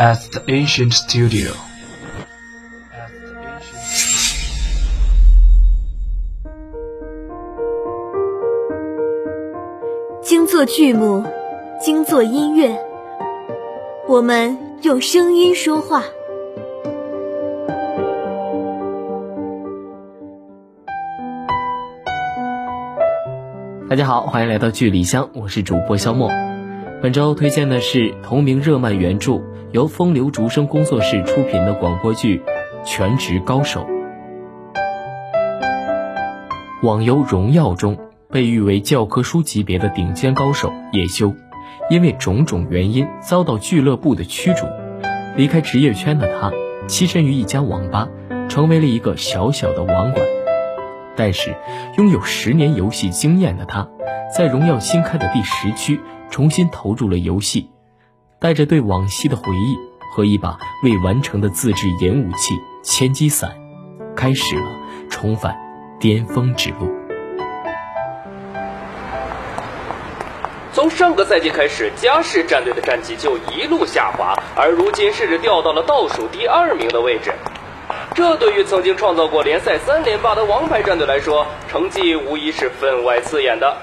at the ancient studio. 精作剧目，精作音乐，我们用声音说话。大家好，欢迎来到剧里香，我是主播肖莫。本周推荐的是同名热漫原著，由风流竹声工作室出品的广播剧《全职高手》。网游《荣耀》中被誉为教科书级别的顶尖高手叶修，因为种种原因遭到俱乐部的驱逐，离开职业圈的他栖身于一家网吧，成为了一个小小的网管。但是，拥有十年游戏经验的他，在荣耀新开的第十区重新投入了游戏，带着对往昔的回忆和一把未完成的自制演武器千机伞，开始了重返巅峰之路。从上个赛季开始，嘉世战队的战绩就一路下滑，而如今甚至掉到了倒数第二名的位置。这对于曾经创造过联赛三连霸的王牌战队来说，成绩无疑是分外刺眼的。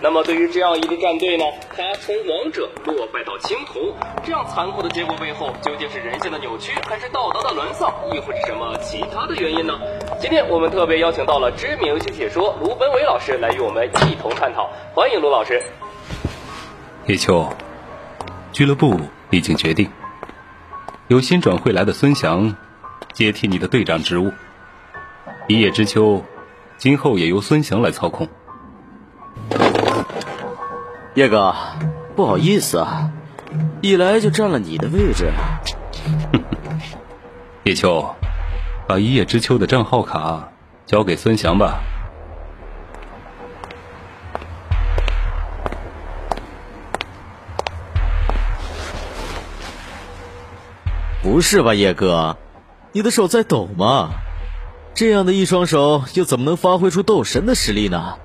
那么，对于这样一支战队呢？他从王者落败到青铜，这样残酷的结果背后，究竟是人性的扭曲，还是道德的沦丧，亦或是什么其他的原因呢？今天我们特别邀请到了知名游戏解说卢本伟老师来与我们一同探讨，欢迎卢老师。叶秋，俱乐部已经决定，由新转会来的孙祥。接替你的队长职务，一叶知秋，今后也由孙翔来操控。叶哥，不好意思啊，一来就占了你的位置。叶秋，把一叶知秋的账号卡交给孙翔吧。不是吧，叶哥？你的手在抖吗？这样的一双手又怎么能发挥出斗神的实力呢？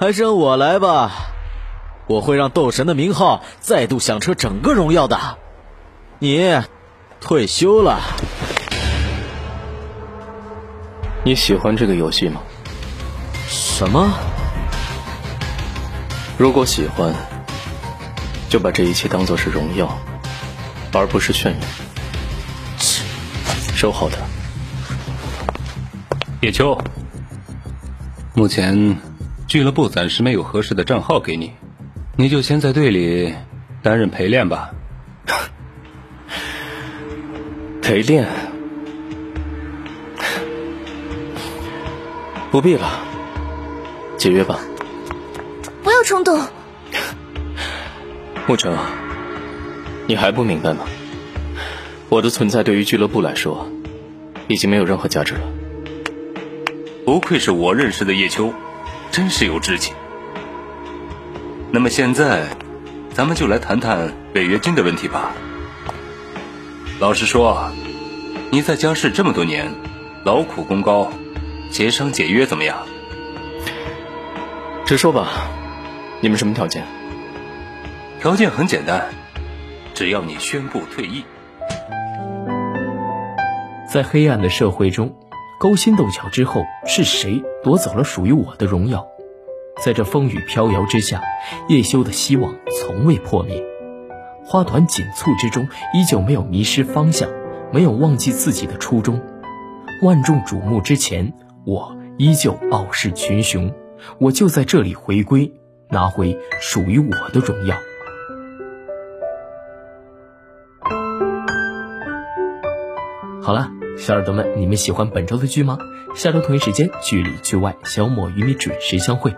还是让我来吧，我会让斗神的名号再度响彻整个荣耀的。你退休了？你喜欢这个游戏吗？什么？如果喜欢，就把这一切当做是荣耀，而不是炫耀。收好它，叶秋。目前俱乐部暂时没有合适的账号给你，你就先在队里担任陪练吧。陪练？不必了，解约吧。不要冲动。沐橙，你还不明白吗？我的存在对于俱乐部来说，已经没有任何价值了。不愧是我认识的叶秋，真是有志气。那么现在，咱们就来谈谈违约金的问题吧。老实说，你在家世这么多年，劳苦功高，协商解约怎么样？直说吧，你们什么条件？条件很简单，只要你宣布退役。在黑暗的社会中，勾心斗角之后，是谁夺走了属于我的荣耀？在这风雨飘摇之下，叶修的希望从未破灭。花团锦簇之中，依旧没有迷失方向，没有忘记自己的初衷。万众瞩目之前，我依旧傲视群雄。我就在这里回归，拿回属于我的荣耀。好了。小耳朵们，你们喜欢本周的剧吗？下周同一时间，剧里剧外，小莫与你准时相会。